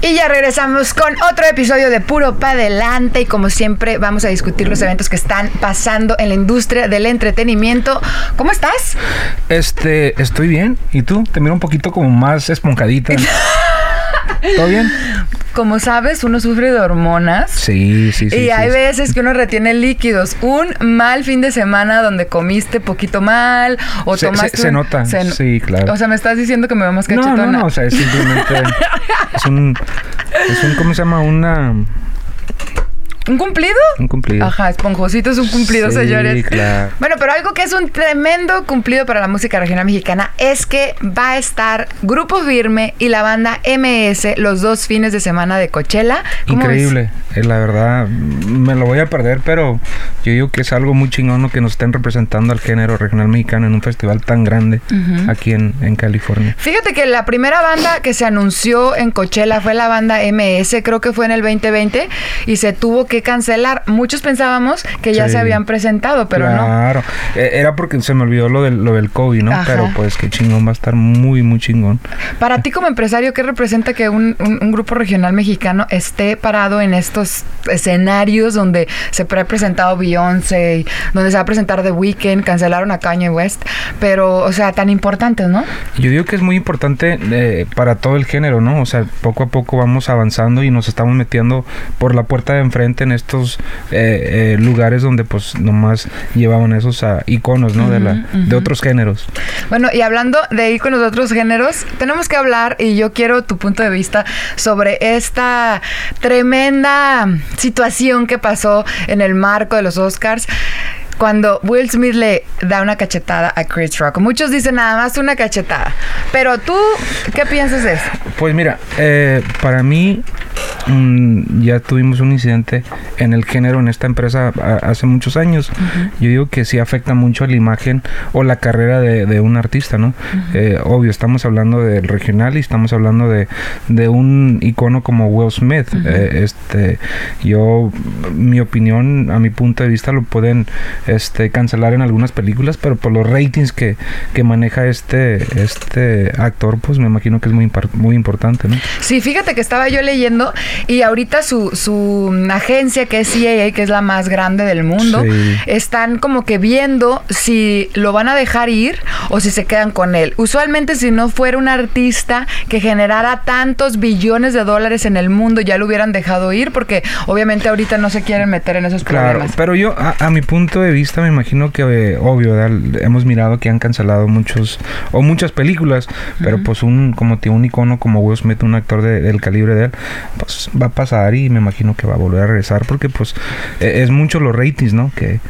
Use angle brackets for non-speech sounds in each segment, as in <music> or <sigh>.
Y ya regresamos con otro episodio de Puro Pa' Adelante y como siempre vamos a discutir los eventos que están pasando en la industria del entretenimiento. ¿Cómo estás? Este, estoy bien. ¿Y tú? Te miro un poquito como más esponjadita. <laughs> ¿Todo bien? Como sabes, uno sufre de hormonas. Sí, sí, sí. Y hay sí. veces que uno retiene líquidos. Un mal fin de semana donde comiste poquito mal o Se- tomaste... se- se un- nota, sí, claro. O sea, me estás diciendo que me veo más No, cachetona. no, no, o sea, es simplemente <laughs> es un es un ¿cómo se llama? Una ¿Un cumplido? un cumplido. Ajá, esponjosito es un cumplido, Sí, señores. claro. Bueno, pero algo que es un tremendo cumplido para la música regional mexicana es que va a estar Grupo Firme y la banda MS los dos fines de semana de Coachella. Increíble, eh, la verdad, me lo voy a perder, pero yo digo que es algo muy chingón que nos estén representando al género regional mexicano en un festival tan grande aquí en, en California. Fíjate que la primera banda que se anunció en Coachella fue la banda MS, creo que fue en el 2020, y se tuvo que cancelar. Muchos pensábamos que ya Sí. se habían presentado, pero no. claro. Eh, Era porque se me olvidó lo del, lo del COVID, ¿no? Ajá. Pero pues qué chingón va a estar muy, muy chingón. Para ti como empresario, ¿qué representa que un, un- un grupo regional mexicano esté parado en estos escenarios donde se ha presentado Beyoncé, donde se va a presentar The Weeknd, cancelaron a Kanye West, pero, o sea, tan importantes, ¿no? Yo digo que es muy importante eh, para todo el género, ¿no? O sea, poco a poco vamos avanzando y nos estamos metiendo por la puerta de enfrente en estos eh, eh, lugares donde pues nomás llevaban esos ah, iconos, ¿no? de, la, de otros géneros. Bueno, y hablando de ir con los otros géneros, tenemos que hablar, y yo quiero tu punto de vista sobre esta tremenda situación que pasó en el marco de los Oscars. Cuando Will Smith le da una cachetada a Chris Rock. Muchos dicen nada más una cachetada. Pero tú, ¿qué piensas de eso? Pues mira, eh, para mí mm, ya tuvimos un incidente en el género en esta empresa a- hace muchos años. Yo digo que sí afecta mucho a la imagen o la carrera de, de un artista, ¿no? Eh, obvio, estamos hablando del regional y estamos hablando de, de un icono como Will Smith. Eh, este, yo, mi opinión, a mi punto de vista, lo pueden este, cancelar en algunas películas, pero por los ratings que, que maneja este, este actor, pues me imagino que es muy, muy importante, ¿no? Sí, fíjate que estaba yo leyendo y ahorita su, su agencia, que es CAA, que es la más grande del mundo, Sí. están como que viendo si lo van a dejar ir o si se quedan con él. Usualmente si no fuera un artista que generara tantos billones de dólares en el mundo, ya lo hubieran dejado ir porque obviamente ahorita no se quieren meter en esos Claro, problemas. pero yo a, a mi punto de vista me imagino que eh, obvio ¿verdad? hemos mirado que han cancelado muchos o muchas películas, pero pues un como te un icono como Will Smith, un actor de- del calibre de él, pues va a pasar y me imagino que va a volver a regresar porque pues eh, es mucho los ratings, ¿no? Que,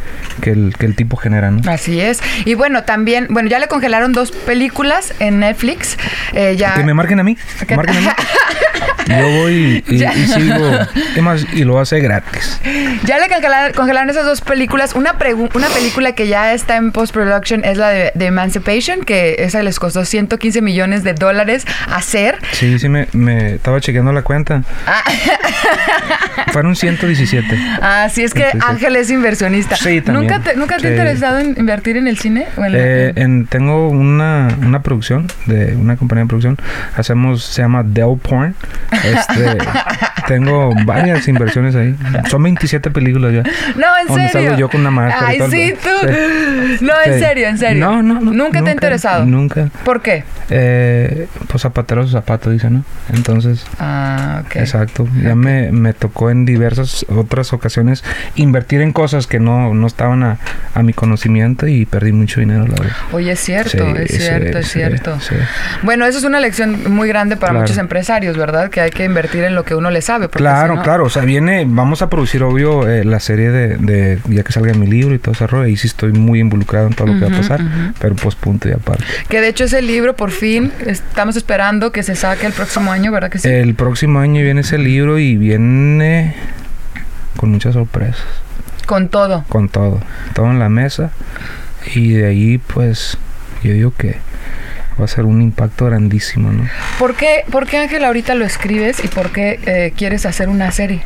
que el que el tipo genera, ¿no? Así es. Y bueno, también, bueno, ya le congelaron dos películas en Netflix. eh, ya... Que me marquen a mí, <laughs> que marquen a mí. <laughs> Yo voy y, y sigo, ¿qué más? Y lo hace gratis. Ya le congelaron, congelaron esas dos películas. Una, pregu- una película que ya está en post-production es la de, de Emancipation, que esa les costó 115 millones de dólares hacer. Sí, sí, me, me estaba chequeando la cuenta. Ah, <laughs> Fueron 117. Así es que Sí, sí. Ángel es inversionista. Sí, también. ¿Nunca te, ¿nunca te ha Sí. interesado en invertir en el cine? ¿O en la- Eh, en- tengo una, una producción de una compañía de producción. Hacemos, se llama Dell Porn. Este, <laughs> tengo varias inversiones ahí. Son 27 películas ya. no, en donde serio. salgo yo con una máscara y Ay, todo el- sí, tú. Sí. No, en Sí. serio, en serio. No, no, no. ¿Nunca te ha interesado? Nunca. ¿Por qué? Eh, pues zapatero a su zapato, dice, ¿no? Entonces, Ah, ok. exacto. Ya me, me tocó en diversas otras ocasiones invertir en cosas que no, no estaban a, a mi conocimiento y perdí mucho dinero, la verdad. Oye, es cierto, Sí, es cierto, es cierto. Bueno, eso es una lección muy grande para Claro. muchos empresarios, ¿verdad? Que hay que invertir en lo que uno le sabe. porque Claro, si no- claro. O sea, viene, vamos a producir, obvio, eh, la serie de, de, ya que salga mi libro y todo ese rollo. Ahí sí estoy muy involucrado en todo lo que va a pasar. Pero pues punto y aparte. Que de hecho ese libro por fin estamos esperando que se saque el próximo año, ¿verdad que sí? El próximo año viene ese libro y viene con muchas sorpresas. Con todo. Con todo. Todo en la mesa. Y de ahí, pues, yo digo que va a ser un impacto grandísimo, ¿no? ¿Por qué, por qué Ángel ahorita lo escribes y por qué eh, quieres hacer una serie?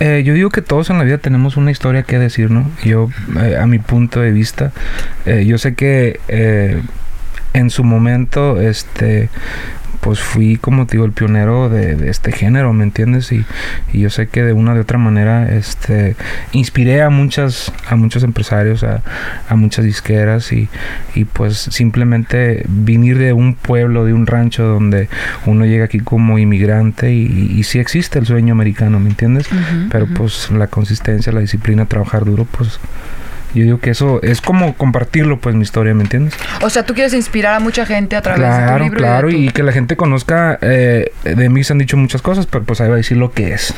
Eh, yo digo que todos en la vida tenemos una historia que decir, ¿no? Yo, eh, a mi punto de vista, yo sé que en su momento, este, pues fui, como te digo, el pionero de, de este género, ¿me entiendes? Y, y yo sé que de una de otra manera, este, inspiré a muchas, a muchos empresarios, a, a muchas disqueras y, y pues simplemente venir de un pueblo, de un rancho donde uno llega aquí como inmigrante y, y, y sí existe el sueño americano, ¿me entiendes? Pero pues la consistencia, la disciplina, trabajar duro, pues yo digo que eso es como compartirlo, pues mi historia, ¿me entiendes? O sea, tú quieres inspirar a mucha gente a través de tu Claro, libro. claro, y, y que la gente conozca, eh, de mí se han dicho muchas cosas, pero pues ahí va a decir lo que es.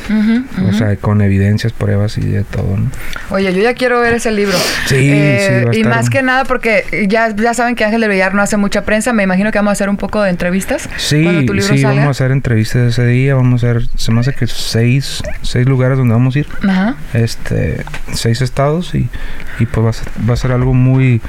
O sea, con evidencias, pruebas y de todo, ¿no? Oye, yo ya quiero ver ese libro. Sí, Eh, sí, va a Y estar- más que nada porque ya, ya saben que Ángel de Villar no hace mucha prensa. Me imagino que vamos a hacer un poco de entrevistas. Sí, cuando tu libro sí, salga. vamos a hacer entrevistas ese día, vamos a hacer, se me hace que seis, seis lugares donde vamos a ir, Ajá. este, seis estados y, y pues va a, ser, va a ser algo muy,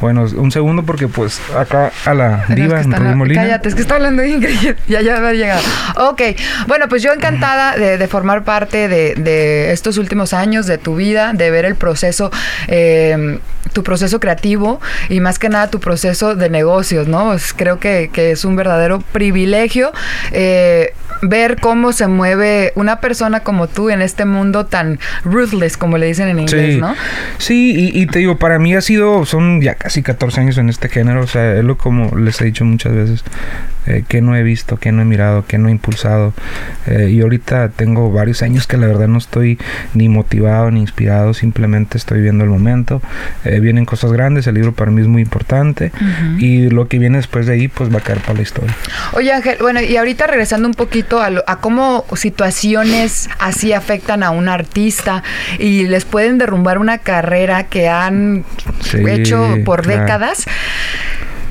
bueno, un segundo porque pues acá a la Es diva, que en Molina. Cállate, es que está hablando Ingrid. <laughs> ya, ya haber llegado. Ok, bueno, pues yo encantada de, de formar parte de, de estos últimos años de tu vida, de ver el proceso, eh, tu proceso creativo y más que nada tu proceso de negocios, ¿no? Es- creo que, que es un verdadero privilegio eh, ver cómo se mueve una persona como tú en este mundo tan ruthless, como le dicen en inglés, Sí, ¿no? sí y, y te digo, para mí ha sido, son ya casi 14 años en este género, o sea, es lo como les he dicho muchas veces, eh, que no he visto, que no he mirado, que no he impulsado. Eh, y ahorita tengo varios años que la verdad no estoy ni motivado ni inspirado, simplemente estoy viendo el momento. Eh, vienen cosas grandes, el libro para mí es muy importante Ujú. y lo que viene después de ahí pues va a caer para la historia. Oye Ángel, bueno, y ahorita regresando un poquito a, lo- a cómo situaciones así afectan a un artista y les pueden derrumbar una carrera que han Sí, hecho por claro. décadas.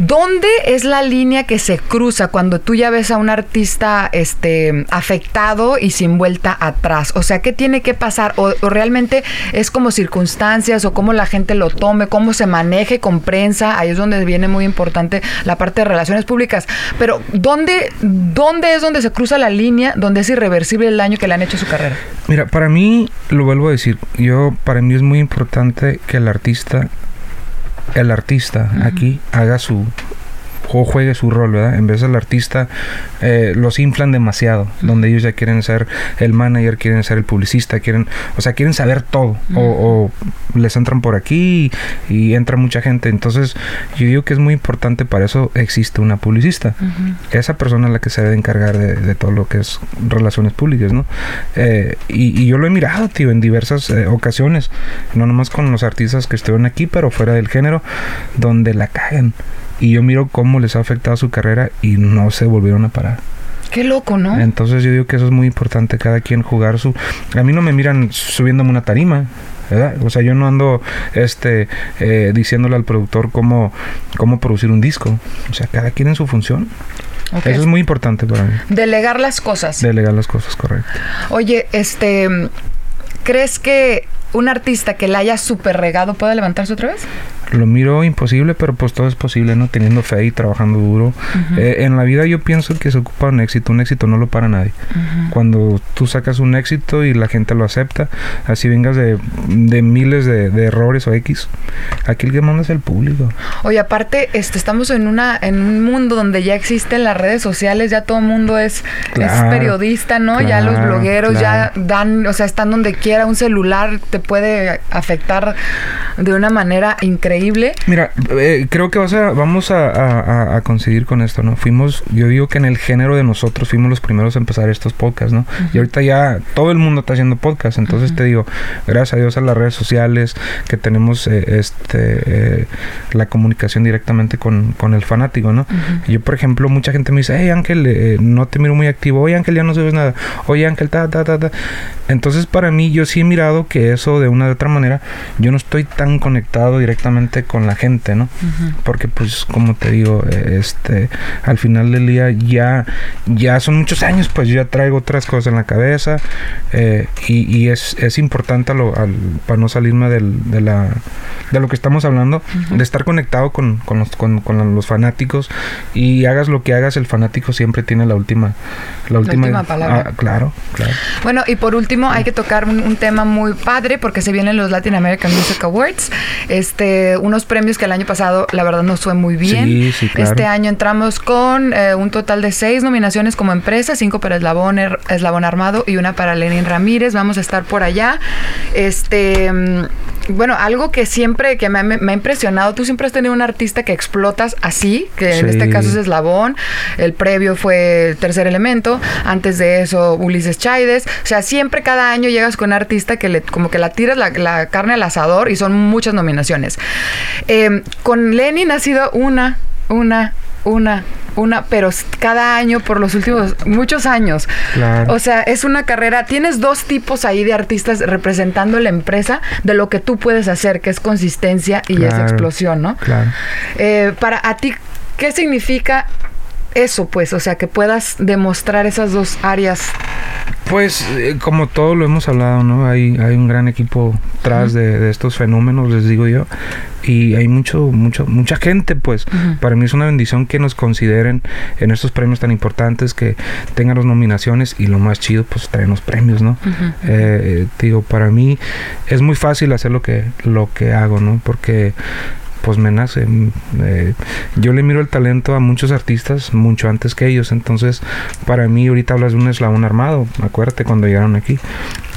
¿Dónde es la línea que se cruza cuando tú ya ves a un artista este, afectado y sin vuelta atrás? O sea, ¿qué tiene que pasar? O, realmente es como circunstancias o cómo la gente lo tome, cómo se maneje con prensa? Ahí es donde viene muy importante la parte de relaciones públicas. Pero ¿dónde, dónde es donde se cruza la línea donde es irreversible el daño que le han hecho a su carrera? Mira, para mí, lo vuelvo a decir, yo, para mí es muy importante que el artista, el artista aquí haga su, juegue su rol, ¿verdad? En vez del artista, eh, los inflan demasiado, donde ellos ya quieren ser el manager, quieren ser el publicista, quieren, o sea, quieren saber todo, o, o les entran por aquí y, y entra mucha gente. Entonces, yo digo que es muy importante, para eso existe una publicista esa persona es la que se debe encargar de, de todo lo que es relaciones públicas, ¿no? Eh, y, y yo lo he mirado, tío, en diversas eh, ocasiones, no nomás con los artistas que estuvieron aquí, pero fuera del género, donde la cagan. Y yo miro cómo les ha afectado su carrera y no se volvieron a parar. Qué loco, ¿no? Entonces yo digo que eso es muy importante, cada quien jugar su... A mí no me miran subiéndome una tarima, ¿verdad? O sea, yo no ando este, eh, diciéndole al productor cómo, cómo producir un disco. O sea, cada quien en su función. Eso es muy importante para mí. Delegar las cosas. Delegar las cosas, correcto. Oye, este, ¿crees que un artista que la haya super regado pueda levantarse otra vez? Lo miro imposible, pero pues todo es posible, ¿no? Teniendo fe y trabajando duro. Eh, en la vida yo pienso que se ocupa un éxito. Un éxito no lo para nadie. Cuando tú sacas un éxito y la gente lo acepta, así vengas de, de miles de, de errores o X, aquí el que manda es el público. Oye, aparte, este, estamos en una, en un mundo donde ya existen las redes sociales, ya todo el mundo es, es Claro, periodista, ¿no? ya los claro, blogueros ya claro. dan, o sea, están donde quiera, un celular te puede afectar de una manera increíble. Mira, eh, creo que vas a, vamos a, a- conseguir con esto, ¿no? Fuimos, yo digo que en el género de nosotros fuimos los primeros a empezar estos podcasts, ¿no? Y ahorita ya todo el mundo está haciendo podcasts, entonces te digo, gracias a Dios a las redes sociales, que tenemos eh, este eh, la comunicación directamente con, con el fanático, ¿no? Yo, por ejemplo, mucha gente me dice, hey Ángel, eh, no te miro muy activo, oye Ángel, ya no subes nada, oye Ángel, ta, ta, ta, ta. Entonces, para mí, yo sí he mirado que eso de una u otra manera, yo no estoy tan conectado directamente con la gente, ¿no? Porque pues como te digo, este, al final del día ya, ya son muchos años, pues ya traigo otras cosas en la cabeza eh, y, es, es, importante lo, para no salirme del, de, la, de lo que estamos hablando, de estar conectado con, con, los, con, los fanáticos y hagas lo que hagas, el fanático siempre tiene la última, la última, palabra. Ah, claro, claro. Bueno, y por último hay que tocar un, un tema muy padre porque se vienen los Latin American Music Awards, este, unos premios que el año pasado la verdad nos fue muy bien. Este año entramos con eh, un total de seis nominaciones como empresa, cinco para Eslabón, Eslabón Armado y una para Lenin Ramírez. Vamos a estar por allá. Este mm, bueno, algo que siempre que me, ha impresionado, tú siempre has tenido un artista que explotas así, que en este caso es Eslabón, el previo fue Tercer Elemento, antes de eso Ulises Chaides, o sea, siempre cada año llegas con un artista que le, como que la tiras la, carne al asador y son muchas nominaciones. Em, con Lenin ha sido una, una, una, una, pero cada año por los últimos muchos años. O sea, es una carrera. Tienes dos tipos ahí de artistas representando la empresa de lo que tú puedes hacer, que es consistencia y esa explosión, ¿no? Claro. Eh, para a ti, ¿qué significa eso, pues? O sea, que puedas demostrar esas dos áreas. Pues, eh, como todo lo hemos hablado, ¿no? Hay, hay un gran equipo tras de, estos fenómenos, les digo yo. Y hay mucho, mucho, mucha gente, pues. Para mí es una bendición que nos consideren en estos premios tan importantes, que tengan las nominaciones y lo más chido, pues traen los premios, ¿no? Eh, digo, para mí es muy fácil hacer lo que, lo que hago, ¿no? Porque pues me nace. Eh, yo le miro el talento a muchos artistas mucho antes que ellos. Entonces, para mí, ahorita hablas de un eslabón armado. Acuérdate cuando llegaron aquí.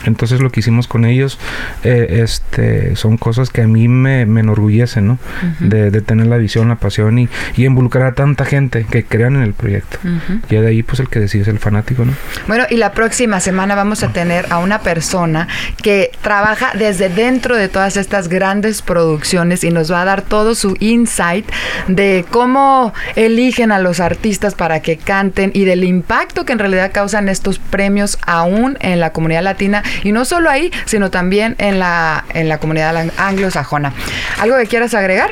Entonces lo que hicimos con ellos eh, este, son cosas que a mí me, me enorgullecen, ¿no? de, tener la visión, la pasión y, y, involucrar a tanta gente que crean en el proyecto. Y de ahí pues el que decide es el fanático, ¿no? Bueno, y la próxima semana vamos a tener a una persona que trabaja desde dentro de todas estas grandes producciones y nos va a dar todo su insight de cómo eligen a los artistas para que canten y del impacto que en realidad causan estos premios aún en la comunidad latina y no solo ahí, sino también en la, en la comunidad anglosajona. ¿Algo que quieras agregar?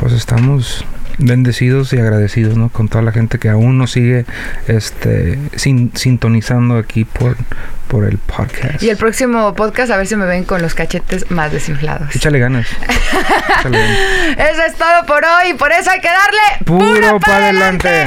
Pues estamos bendecidos y agradecidos ¿no? con toda la gente que aún nos sigue este, sintonizando aquí por, por el podcast. Y el próximo podcast, a ver si me ven con los cachetes más desinflados. Échale ganas. <laughs> Eso es todo por hoy. Por eso hay que darle puro, para adelante.